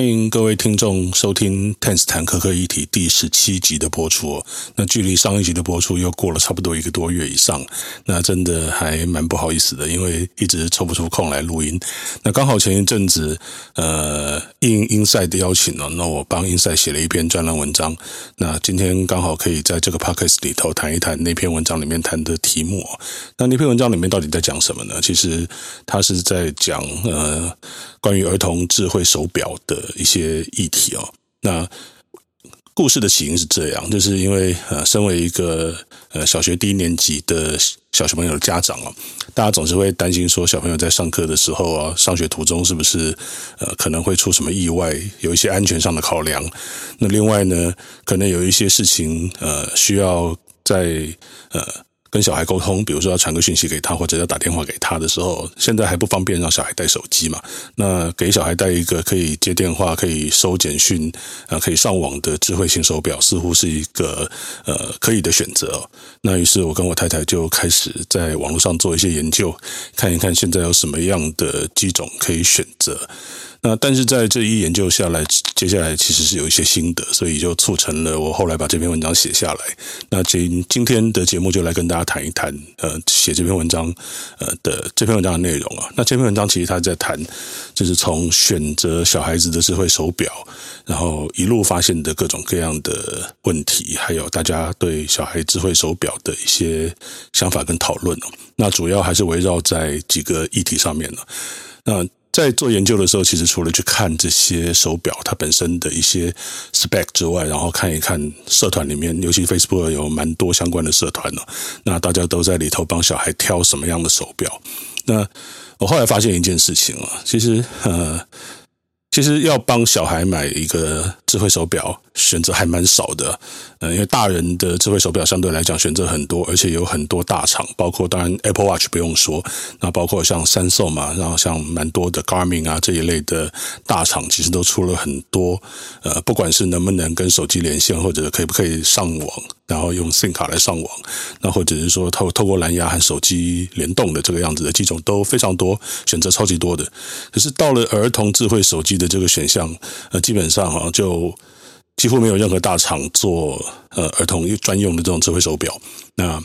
欢迎各位听众收听《Tennis 谈科科议题》第十七集的播出哦。那距离上一集的播出又过了差不多一个多月以上，那真的还蛮不好意思的，因为一直抽不出空来录音。那刚好前一阵子，呃，应 Inside 的邀请哦，那我帮 Inside 写了一篇专栏文章。那今天刚好可以在这个 Podcast 里头谈一谈那篇文章里面谈的题目哦。那那篇文章里面到底在讲什么呢？其实它是在讲呃。关于儿童智慧手表的一些议题哦，那故事的起因是这样，就是因为呃，身为一个呃小学低年级的小小朋友的家长哦，大家总是会担心说小朋友在上课的时候啊，上学途中是不是呃可能会出什么意外，有一些安全上的考量。那另外呢，可能有一些事情呃需要在呃。跟小孩沟通，比如说要传个讯息给他，或者要打电话给他的时候，现在还不方便让小孩带手机嘛？那给小孩带一个可以接电话、可以收简讯、啊可以上网的智慧型手表，似乎是一个呃可以的选择。那于是我跟我太太就开始在网络上做一些研究，看一看现在有什么样的机种可以选择。那但是在这一研究下来，接下来其实是有一些心得，所以就促成了我后来把这篇文章写下来。那今今天的节目就来跟大家谈一谈，呃，写这篇文章，呃的这篇文章的内容啊。那这篇文章其实他在谈，就是从选择小孩子的智慧手表，然后一路发现的各种各样的问题，还有大家对小孩智慧手表的一些想法跟讨论。那主要还是围绕在几个议题上面了。那在做研究的时候，其实除了去看这些手表它本身的一些 spec 之外，然后看一看社团里面，尤其 Facebook 有蛮多相关的社团呢。那大家都在里头帮小孩挑什么样的手表？那我后来发现一件事情啊，其实呃。其实要帮小孩买一个智慧手表，选择还蛮少的。嗯，因为大人的智慧手表相对来讲选择很多，而且有很多大厂，包括当然 Apple Watch 不用说，那包括像 Samsung 嘛，然后像蛮多的 Garmin 啊这一类的大厂，其实都出了很多。呃，不管是能不能跟手机连线，或者可不可以上网。然后用 SIM 卡来上网，那或者是说透透过蓝牙和手机联动的这个样子的机种都非常多，选择超级多的。可是到了儿童智慧手机的这个选项，呃，基本上啊，就几乎没有任何大厂做呃儿童专用的这种智慧手表。那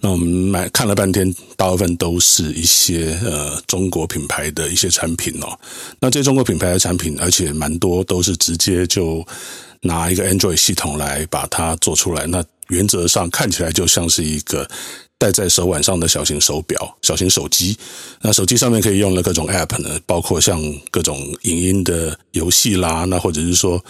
那我们买看了半天，大部分都是一些呃中国品牌的一些产品哦。那这些中国品牌的产品，而且蛮多都是直接就。拿一个 Android 系统来把它做出来，那原则上看起来就像是一个戴在手腕上的小型手表、小型手机。那手机上面可以用的各种 App 呢，包括像各种影音的游戏啦，那或者是说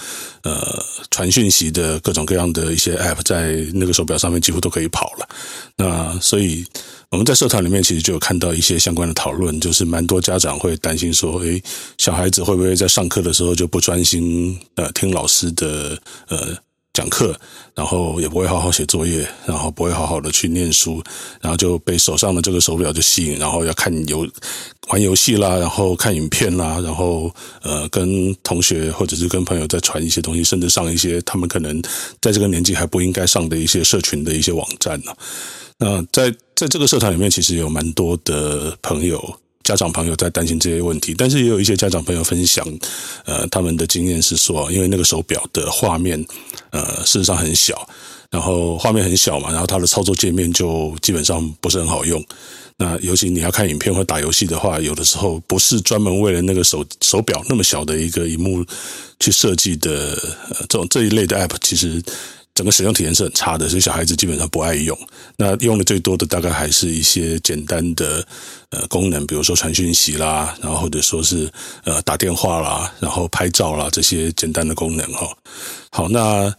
呃传讯息的各种各样的一些 App，在那个手表上面几乎都可以跑了。那所以。我们在社团里面其实就有看到一些相关的讨论，就是蛮多家长会担心说，诶，小孩子会不会在上课的时候就不专心呃听老师的呃讲课，然后也不会好好写作业，然后不会好好的去念书，然后就被手上的这个手表就吸引，然后要看游玩游戏啦，然后看影片啦，然后呃跟同学或者是跟朋友在传一些东西，甚至上一些他们可能在这个年纪还不应该上的一些社群的一些网站呢。那在在这个社团里面，其实有蛮多的朋友、家长朋友在担心这些问题，但是也有一些家长朋友分享，呃，他们的经验是说，因为那个手表的画面，呃，事实上很小，然后画面很小嘛，然后它的操作界面就基本上不是很好用。那尤其你要看影片或打游戏的话，有的时候不是专门为了那个手手表那么小的一个荧幕去设计的，呃，这种这一类的 App，其实。整个使用体验是很差的，所以小孩子基本上不爱用。那用的最多的大概还是一些简单的呃功能，比如说传讯息啦，然后或者说是呃打电话啦，然后拍照啦这些简单的功能哈。好，那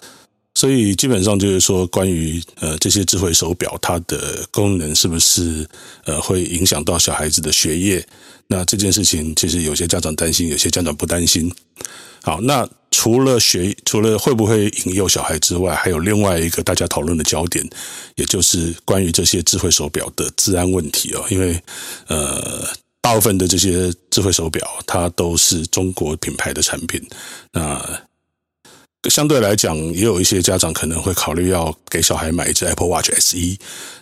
所以基本上就是说，关于呃这些智慧手表它的功能是不是呃会影响到小孩子的学业？那这件事情其实有些家长担心，有些家长不担心。好，那。除了学，除了会不会引诱小孩之外，还有另外一个大家讨论的焦点，也就是关于这些智慧手表的治安问题哦。因为呃，大部分的这些智慧手表，它都是中国品牌的产品。那相对来讲，也有一些家长可能会考虑要给小孩买一只 Apple Watch SE，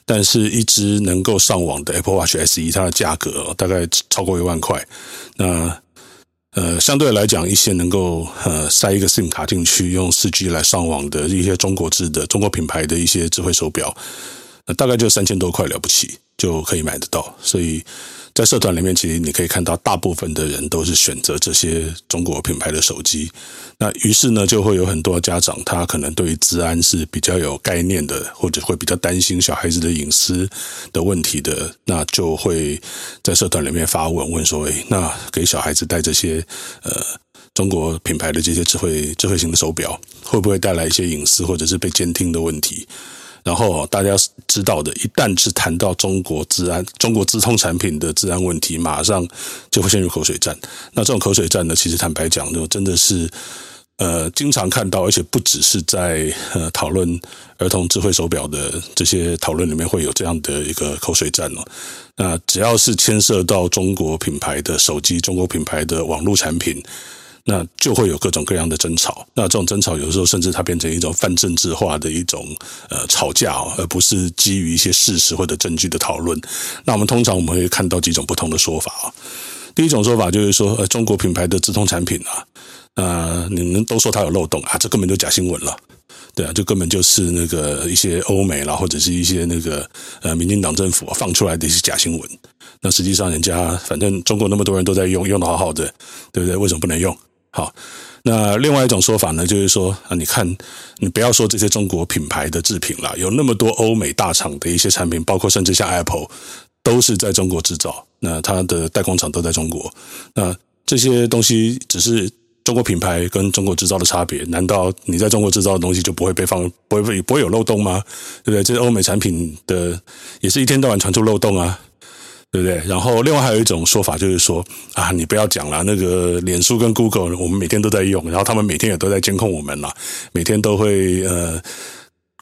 但是一只能够上网的 Apple Watch SE，它的价格大概超过一万块。那呃，相对来讲，一些能够呃塞一个 SIM 卡进去，用四 G 来上网的一些中国制的、中国品牌的一些智慧手表，呃，大概就三千多块了不起。就可以买得到。所以在社团里面，其实你可以看到，大部分的人都是选择这些中国品牌的手机。那于是呢，就会有很多家长，他可能对于治安是比较有概念的，或者会比较担心小孩子的隐私的问题的，那就会在社团里面发问，问说：“诶，那给小孩子戴这些呃中国品牌的这些智慧智慧型的手表，会不会带来一些隐私或者是被监听的问题？”然后大家知道的，一旦是谈到中国治安、中国资通产品的治安问题，马上就会陷入口水战。那这种口水战呢，其实坦白讲，就真的是呃经常看到，而且不只是在呃讨论儿童智慧手表的这些讨论里面会有这样的一个口水战哦。那只要是牵涉到中国品牌的手机、中国品牌的网络产品。那就会有各种各样的争吵，那这种争吵有时候甚至它变成一种泛政治化的一种呃吵架，而不是基于一些事实或者证据的讨论。那我们通常我们会看到几种不同的说法啊。第一种说法就是说，呃，中国品牌的直通产品啊，呃，你们都说它有漏洞啊，这根本就假新闻了，对啊，就根本就是那个一些欧美啦，或者是一些那个呃民进党政府放出来的一些假新闻。那实际上人家反正中国那么多人都在用，用得好好的，对不对？为什么不能用？好，那另外一种说法呢，就是说啊，你看，你不要说这些中国品牌的制品了，有那么多欧美大厂的一些产品，包括甚至像 Apple，都是在中国制造，那它的代工厂都在中国，那这些东西只是中国品牌跟中国制造的差别，难道你在中国制造的东西就不会被放，不会不会有漏洞吗？对不对？这些欧美产品的也是一天到晚传出漏洞啊。对不对？然后另外还有一种说法就是说啊，你不要讲了，那个脸书跟 Google，我们每天都在用，然后他们每天也都在监控我们了，每天都会呃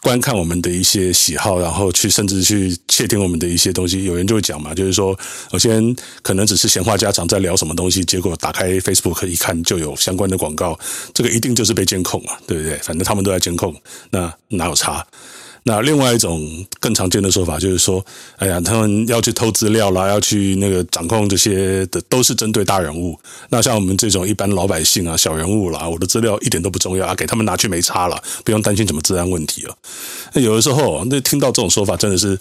观看我们的一些喜好，然后去甚至去窃听我们的一些东西。有人就会讲嘛，就是说，我先可能只是闲话家常在聊什么东西，结果打开 Facebook 一看就有相关的广告，这个一定就是被监控啊，对不对？反正他们都在监控，那哪有差？那另外一种更常见的说法就是说，哎呀，他们要去偷资料啦，要去那个掌控这些的，都是针对大人物。那像我们这种一般老百姓啊、小人物啦，我的资料一点都不重要啊，给他们拿去没差了，不用担心什么治安问题了。那有的时候，那听到这种说法，真的是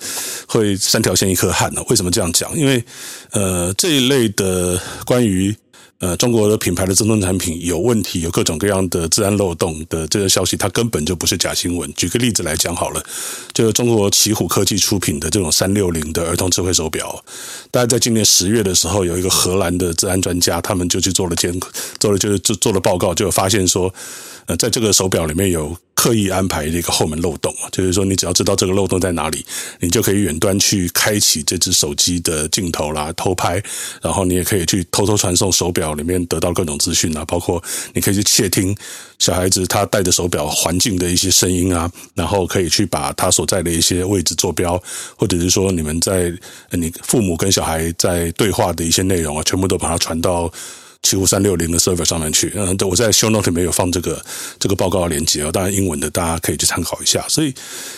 会三条线一颗汗呢。为什么这样讲？因为呃，这一类的关于。呃，中国的品牌的智能产品有问题，有各种各样的治安漏洞的这个消息，它根本就不是假新闻。举个例子来讲好了，就是中国奇虎科技出品的这种三六零的儿童智慧手表，大家在今年十月的时候，有一个荷兰的治安专家，他们就去做了监，做了就是做做了报告，就发现说，呃，在这个手表里面有。刻意安排的一个后门漏洞，就是说，你只要知道这个漏洞在哪里，你就可以远端去开启这只手机的镜头啦，偷拍，然后你也可以去偷偷传送手表里面得到各种资讯啊，包括你可以去窃听小孩子他戴着手表环境的一些声音啊，然后可以去把他所在的一些位置坐标，或者是说你们在你父母跟小孩在对话的一些内容啊，全部都把它传到。七五三六零的 server 上面去，嗯，我在 show note 里面有放这个这个报告的链接啊，当然英文的大家可以去参考一下。所以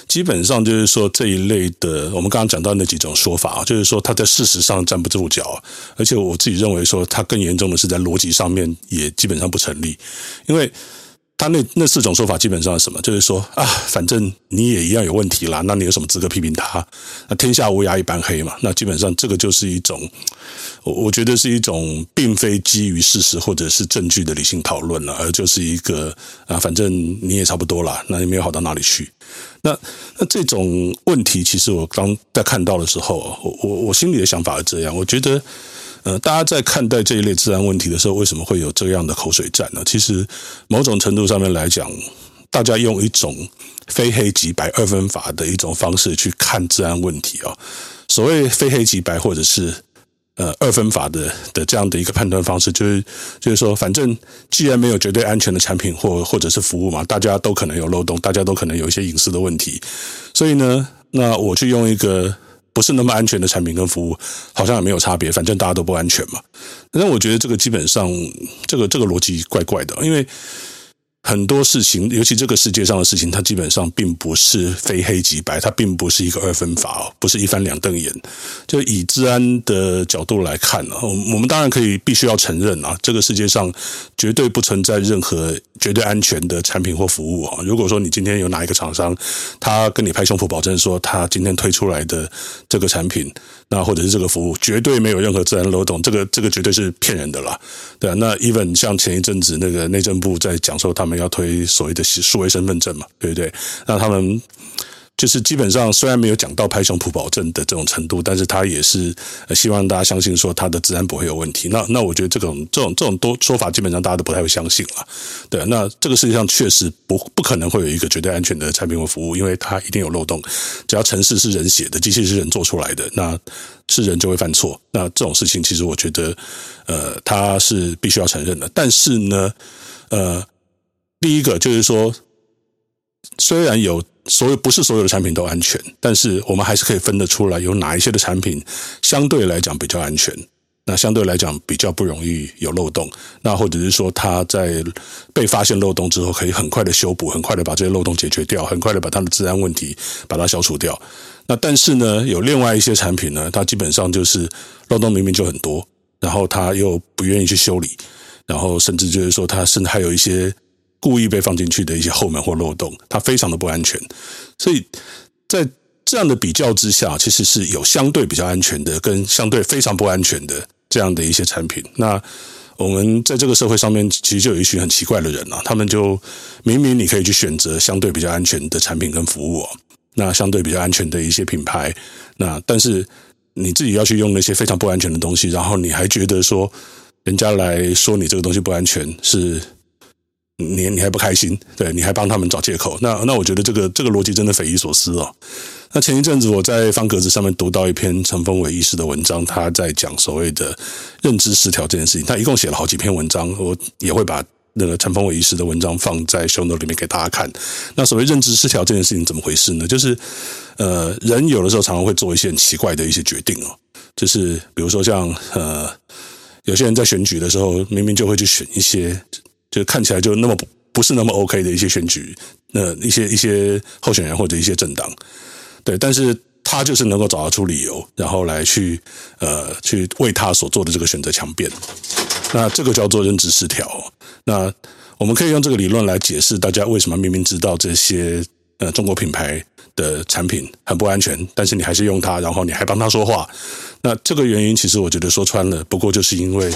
基本上就是说这一类的，我们刚刚讲到那几种说法啊，就是说它在事实上站不住脚，而且我自己认为说它更严重的是在逻辑上面也基本上不成立，因为。他那那四种说法基本上是什么？就是说啊，反正你也一样有问题啦，那你有什么资格批评他？那天下乌鸦一般黑嘛。那基本上这个就是一种，我我觉得是一种并非基于事实或者是证据的理性讨论了，而就是一个啊，反正你也差不多啦，那也没有好到哪里去。那那这种问题，其实我刚在看到的时候，我我我心里的想法是这样，我觉得。呃，大家在看待这一类治安问题的时候，为什么会有这样的口水战呢？其实，某种程度上面来讲，大家用一种非黑即白二分法的一种方式去看治安问题啊。所谓非黑即白，或者是呃二分法的的这样的一个判断方式，就是就是说，反正既然没有绝对安全的产品或或者是服务嘛，大家都可能有漏洞，大家都可能有一些隐私的问题，所以呢，那我去用一个。不是那么安全的产品跟服务，好像也没有差别，反正大家都不安全嘛。那我觉得这个基本上，这个这个逻辑怪怪的，因为很多事情，尤其这个世界上的事情，它基本上并不是非黑即白，它并不是一个二分法哦，不是一翻两瞪眼。就以治安的角度来看呢，我们当然可以必须要承认啊，这个世界上绝对不存在任何绝对安全的产品或服务啊。如果说你今天有哪一个厂商，他跟你拍胸脯保证说他今天推出来的这个产品，那或者是这个服务绝对没有任何资安漏洞，这个这个绝对是骗人的啦。对啊，那 even 像前一阵子那个内政部在讲说他们。要推所谓的数位身份证嘛，对不对？那他们就是基本上虽然没有讲到拍胸脯保证的这种程度，但是他也是希望大家相信说他的治安不会有问题。那那我觉得这种这种这种多说法，基本上大家都不太会相信了。对，那这个世界上确实不不可能会有一个绝对安全的产品或服务，因为它一定有漏洞。只要城市是人写的，机器是人做出来的，那是人就会犯错。那这种事情其实我觉得，呃，他是必须要承认的。但是呢，呃。第一个就是说，虽然有所有不是所有的产品都安全，但是我们还是可以分得出来，有哪一些的产品相对来讲比较安全，那相对来讲比较不容易有漏洞，那或者是说它在被发现漏洞之后，可以很快的修补，很快的把这些漏洞解决掉，很快的把它的治安问题把它消除掉。那但是呢，有另外一些产品呢，它基本上就是漏洞明明就很多，然后它又不愿意去修理，然后甚至就是说它甚至还有一些。故意被放进去的一些后门或漏洞，它非常的不安全。所以在这样的比较之下，其实是有相对比较安全的，跟相对非常不安全的这样的一些产品。那我们在这个社会上面，其实就有一群很奇怪的人啊，他们就明明你可以去选择相对比较安全的产品跟服务，那相对比较安全的一些品牌，那但是你自己要去用那些非常不安全的东西，然后你还觉得说人家来说你这个东西不安全是。你你还不开心？对，你还帮他们找借口？那那我觉得这个这个逻辑真的匪夷所思哦。那前一阵子我在方格子上面读到一篇陈峰伟医师的文章，他在讲所谓的认知失调这件事情。他一共写了好几篇文章，我也会把那个陈峰伟医师的文章放在 show note 里面给大家看。那所谓认知失调这件事情怎么回事呢？就是呃，人有的时候常常会做一些很奇怪的一些决定哦，就是比如说像呃，有些人在选举的时候，明明就会去选一些。就看起来就那么不不是那么 OK 的一些选举，那一些一些候选人或者一些政党，对，但是他就是能够找得出理由，然后来去呃去为他所做的这个选择强辩，那这个叫做认知失调。那我们可以用这个理论来解释大家为什么明明知道这些呃中国品牌的产品很不安全，但是你还是用它，然后你还帮他说话。那这个原因其实我觉得说穿了，不过就是因为。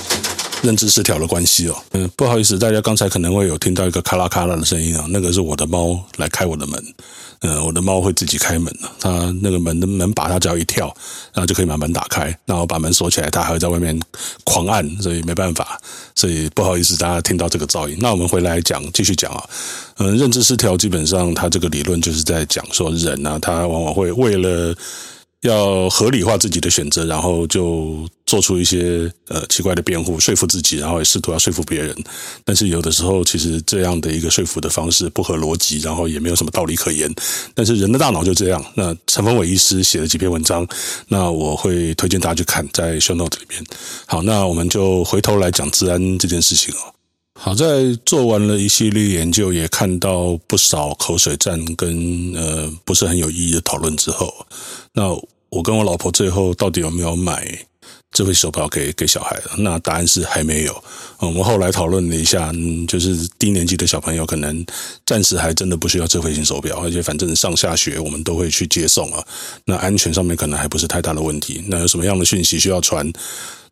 认知失调的关系哦，嗯，不好意思，大家刚才可能会有听到一个咔啦咔啦的声音啊，那个是我的猫来开我的门，嗯，我的猫会自己开门，它那个门的门把它只要一跳，然后就可以把门打开，然后把门锁起来，它还会在外面狂按，所以没办法，所以不好意思，大家听到这个噪音。那我们回来讲，继续讲啊，嗯，认知失调基本上它这个理论就是在讲说人啊，他往往会为了。要合理化自己的选择，然后就做出一些呃奇怪的辩护，说服自己，然后也试图要说服别人。但是有的时候，其实这样的一个说服的方式不合逻辑，然后也没有什么道理可言。但是人的大脑就这样。那陈峰伟医师写了几篇文章，那我会推荐大家去看，在 show note 里面。好，那我们就回头来讲治安这件事情哦。好，在做完了一系列研究，也看到不少口水战跟呃不是很有意义的讨论之后，那我跟我老婆最后到底有没有买智慧手表给给小孩？那答案是还没有。我们后来讨论了一下，就是低年级的小朋友可能暂时还真的不需要智慧型手表，而且反正上下学我们都会去接送啊，那安全上面可能还不是太大的问题。那有什么样的讯息需要传？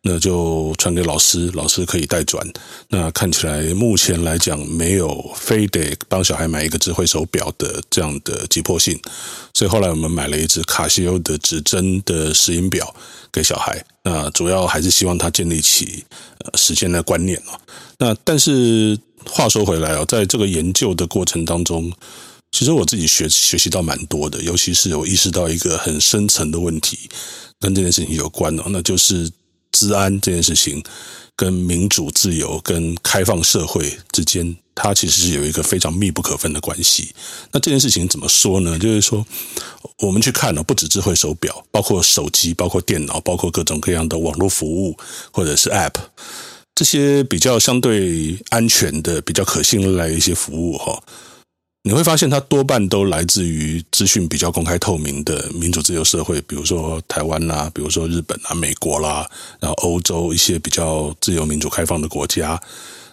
那就传给老师，老师可以代转。那看起来目前来讲，没有非得帮小孩买一个智慧手表的这样的急迫性。所以后来我们买了一只卡西欧的指针的石英表给小孩。那主要还是希望他建立起呃时间的观念哦。那但是话说回来哦，在这个研究的过程当中，其实我自己学学习到蛮多的，尤其是我意识到一个很深层的问题，跟这件事情有关哦，那就是。治安这件事情，跟民主、自由、跟开放社会之间，它其实是有一个非常密不可分的关系。那这件事情怎么说呢？就是说，我们去看了，不止智慧手表，包括手机、包括电脑、包括各种各样的网络服务或者是 App，这些比较相对安全的、比较可信赖的一些服务哈，你会发现它多半都来自于资讯比较公开透明的民主自由社会，比如说台湾啦，比如说日本啊、美国啦，然后欧洲一些比较自由民主开放的国家。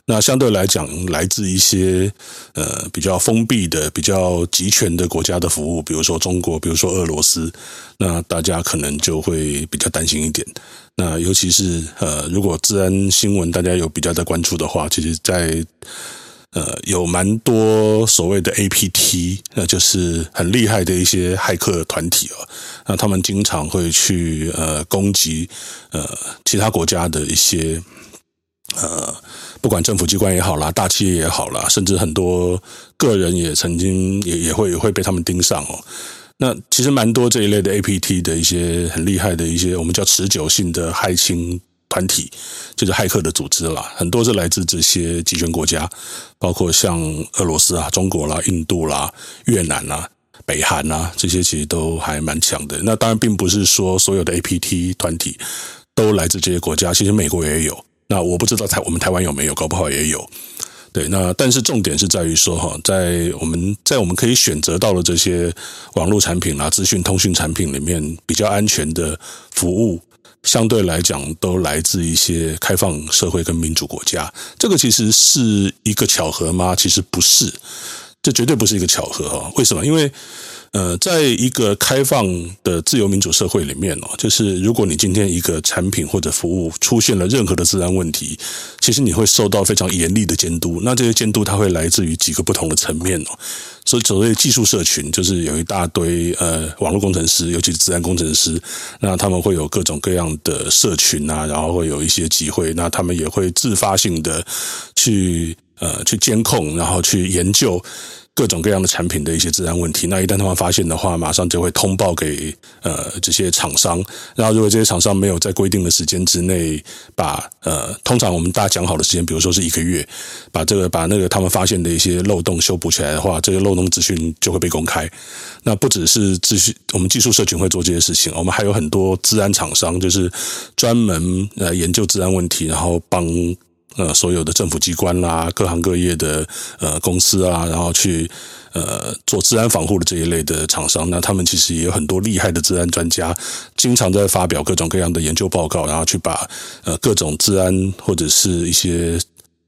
那相对来讲，来自一些呃比较封闭的、比较集权的国家的服务，比如说中国，比如说俄罗斯，那大家可能就会比较担心一点。那尤其是呃，如果治安新闻大家有比较在关注的话，其实在呃有蛮多所谓的 APT，那就是很厉害的一些骇客团体哦，那他们经常会去呃攻击呃其他国家的一些呃。不管政府机关也好啦，大企业也好啦，甚至很多个人也曾经也也会也会被他们盯上哦。那其实蛮多这一类的 APT 的一些很厉害的一些我们叫持久性的骇侵团体，就是骇客的组织啦，很多是来自这些集权国家，包括像俄罗斯啊、中国啦、印度啦、越南啦、北韩啦，这些其实都还蛮强的。那当然并不是说所有的 APT 团体都来自这些国家，其实美国也有。那我不知道台我们台湾有没有，搞不好也有。对，那但是重点是在于说哈，在我们在我们可以选择到的这些网络产品啊、资讯通讯产品里面，比较安全的服务，相对来讲都来自一些开放社会跟民主国家。这个其实是一个巧合吗？其实不是，这绝对不是一个巧合哈。为什么？因为呃，在一个开放的自由民主社会里面哦，就是如果你今天一个产品或者服务出现了任何的治安问题，其实你会受到非常严厉的监督。那这些监督它会来自于几个不同的层面哦。所以所谓技术社群，就是有一大堆呃网络工程师，尤其是治安工程师，那他们会有各种各样的社群啊，然后会有一些机会，那他们也会自发性的去呃去监控，然后去研究。各种各样的产品的一些治安问题，那一旦他们发现的话，马上就会通报给呃这些厂商。然后如果这些厂商没有在规定的时间之内把呃，通常我们大家讲好的时间，比如说是一个月，把这个把那个他们发现的一些漏洞修补起来的话，这个漏洞资讯就会被公开。那不只是资讯，我们技术社群会做这些事情，我们还有很多治安厂商，就是专门呃研究治安问题，然后帮。呃，所有的政府机关啦，各行各业的呃公司啊，然后去呃做治安防护的这一类的厂商，那他们其实也有很多厉害的治安专家，经常在发表各种各样的研究报告，然后去把呃各种治安或者是一些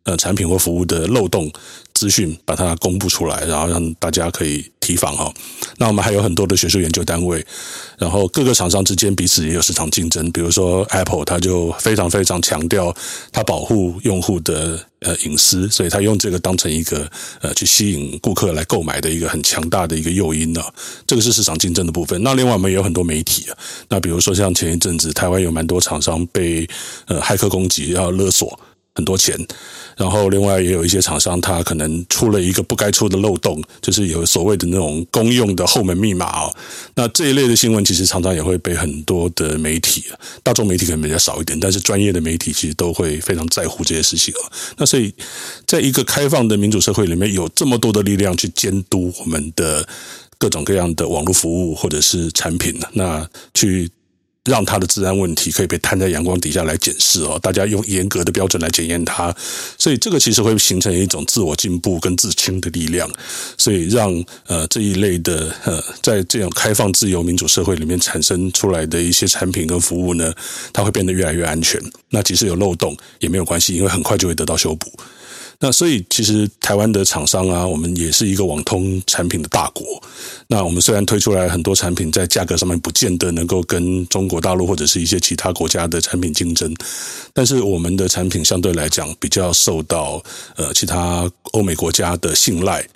呃产品或服务的漏洞。资讯把它公布出来，然后让大家可以提防哈。那我们还有很多的学术研究单位，然后各个厂商之间彼此也有市场竞争。比如说 Apple，它就非常非常强调它保护用户的呃隐私，所以它用这个当成一个呃去吸引顾客来购买的一个很强大的一个诱因呢。这个是市场竞争的部分。那另外我们也有很多媒体，那比如说像前一阵子台湾有蛮多厂商被呃骇客攻击，要勒索很多钱。然后，另外也有一些厂商，他可能出了一个不该出的漏洞，就是有所谓的那种公用的后门密码哦。那这一类的新闻，其实常常也会被很多的媒体，大众媒体可能比较少一点，但是专业的媒体其实都会非常在乎这些事情哦。那所以，在一个开放的民主社会里面，有这么多的力量去监督我们的各种各样的网络服务或者是产品，那去。让它的治安问题可以被摊在阳光底下来检视哦，大家用严格的标准来检验它，所以这个其实会形成一种自我进步跟自清的力量，所以让呃这一类的呃在这种开放自由民主社会里面产生出来的一些产品跟服务呢，它会变得越来越安全。那即使有漏洞也没有关系，因为很快就会得到修补。那所以，其实台湾的厂商啊，我们也是一个网通产品的大国。那我们虽然推出来很多产品，在价格上面不见得能够跟中国大陆或者是一些其他国家的产品竞争，但是我们的产品相对来讲比较受到呃其他欧美国家的信赖。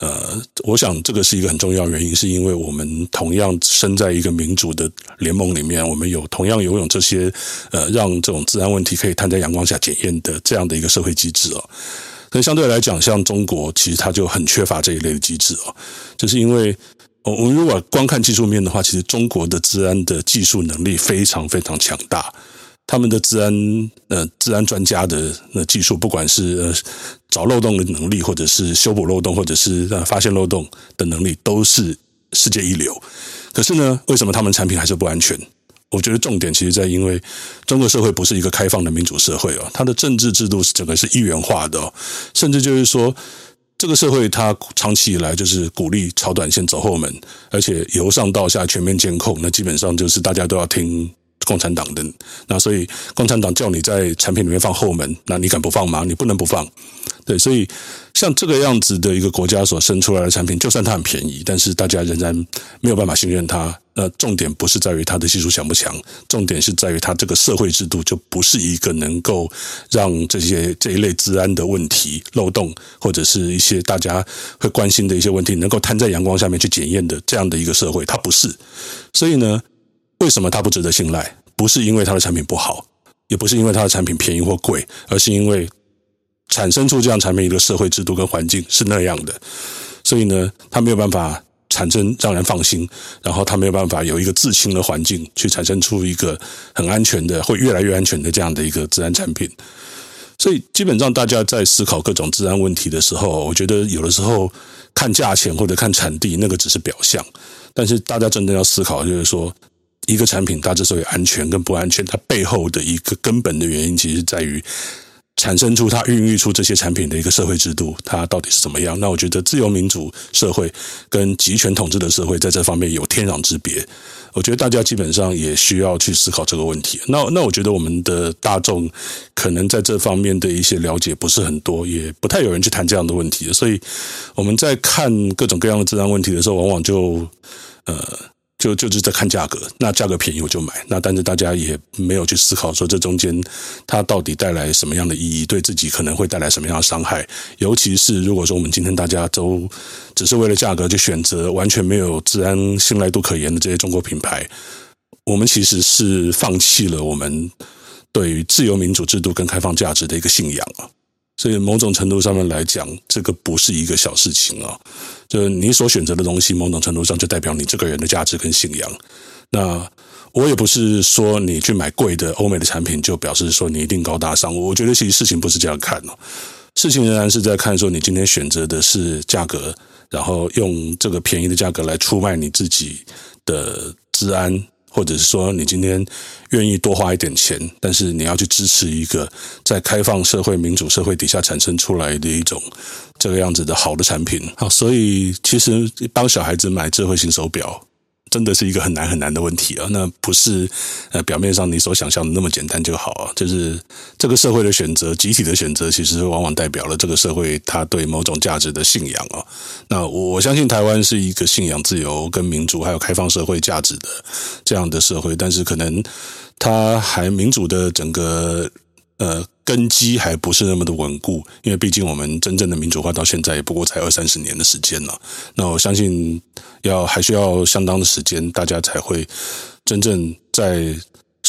呃，我想这个是一个很重要原因，是因为我们同样身在一个民主的联盟里面，我们有同样拥有这些呃让这种治安问题可以摊在阳光下检验的这样的一个社会机制哦。可相对来讲，像中国，其实它就很缺乏这一类的机制哦，就是因为我们如果光看技术面的话，其实中国的治安的技术能力非常非常强大，他们的治安呃治安专家的那技术，不管是呃找漏洞的能力，或者是修补漏洞，或者是呃发现漏洞的能力，都是世界一流。可是呢，为什么他们产品还是不安全？我觉得重点其实在因为中国社会不是一个开放的民主社会哦，它的政治制度是整个是一元化的哦，甚至就是说。这个社会它长期以来就是鼓励炒短线、走后门，而且由上到下全面监控。那基本上就是大家都要听共产党的。那所以共产党叫你在产品里面放后门，那你敢不放吗？你不能不放。对，所以像这个样子的一个国家所生出来的产品，就算它很便宜，但是大家仍然没有办法信任它。那重点不是在于它的技术强不强，重点是在于它这个社会制度就不是一个能够让这些这一类治安的问题漏洞，或者是一些大家会关心的一些问题，能够摊在阳光下面去检验的这样的一个社会，它不是。所以呢，为什么它不值得信赖？不是因为它的产品不好，也不是因为它的产品便宜或贵，而是因为产生出这样产品一个社会制度跟环境是那样的。所以呢，它没有办法。产生让人放心，然后他没有办法有一个自清的环境，去产生出一个很安全的、会越来越安全的这样的一个自然产品。所以，基本上大家在思考各种自然问题的时候，我觉得有的时候看价钱或者看产地，那个只是表象。但是，大家真正要思考，就是说，一个产品它之所以安全跟不安全，它背后的一个根本的原因，其实在于。产生出它孕育出这些产品的一个社会制度，它到底是怎么样？那我觉得自由民主社会跟集权统治的社会在这方面有天壤之别。我觉得大家基本上也需要去思考这个问题。那那我觉得我们的大众可能在这方面的一些了解不是很多，也不太有人去谈这样的问题。所以我们在看各种各样的治安问题的时候，往往就呃。就就是在看价格，那价格便宜我就买。那但是大家也没有去思考说，这中间它到底带来什么样的意义，对自己可能会带来什么样的伤害。尤其是如果说我们今天大家都只是为了价格就选择完全没有治安信赖度可言的这些中国品牌，我们其实是放弃了我们对于自由民主制度跟开放价值的一个信仰啊。所以某种程度上面来讲，这个不是一个小事情啊。就你所选择的东西，某种程度上就代表你这个人的价值跟信仰。那我也不是说你去买贵的欧美的产品，就表示说你一定高大上。我觉得其实事情不是这样看哦。事情仍然是在看说你今天选择的是价格，然后用这个便宜的价格来出卖你自己的治安。或者是说，你今天愿意多花一点钱，但是你要去支持一个在开放社会、民主社会底下产生出来的一种这个样子的好的产品。好，所以其实帮小孩子买智慧型手表。真的是一个很难很难的问题啊！那不是呃表面上你所想象的那么简单就好啊。就是这个社会的选择，集体的选择，其实往往代表了这个社会它对某种价值的信仰啊。那我相信台湾是一个信仰自由、跟民主还有开放社会价值的这样的社会，但是可能它还民主的整个。呃，根基还不是那么的稳固，因为毕竟我们真正的民主化到现在也不过才二三十年的时间了。那我相信要还需要相当的时间，大家才会真正在。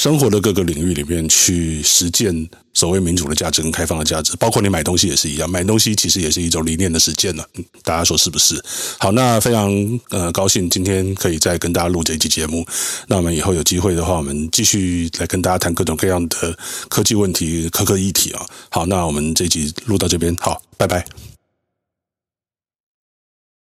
生活的各个领域里面去实践所谓民主的价值跟开放的价值，包括你买东西也是一样，买东西其实也是一种理念的实践了。大家说是不是？好，那非常呃高兴今天可以再跟大家录这一期节目。那我们以后有机会的话，我们继续来跟大家谈各种各样的科技问题、科科议题啊。好，那我们这集录到这边，好，拜拜。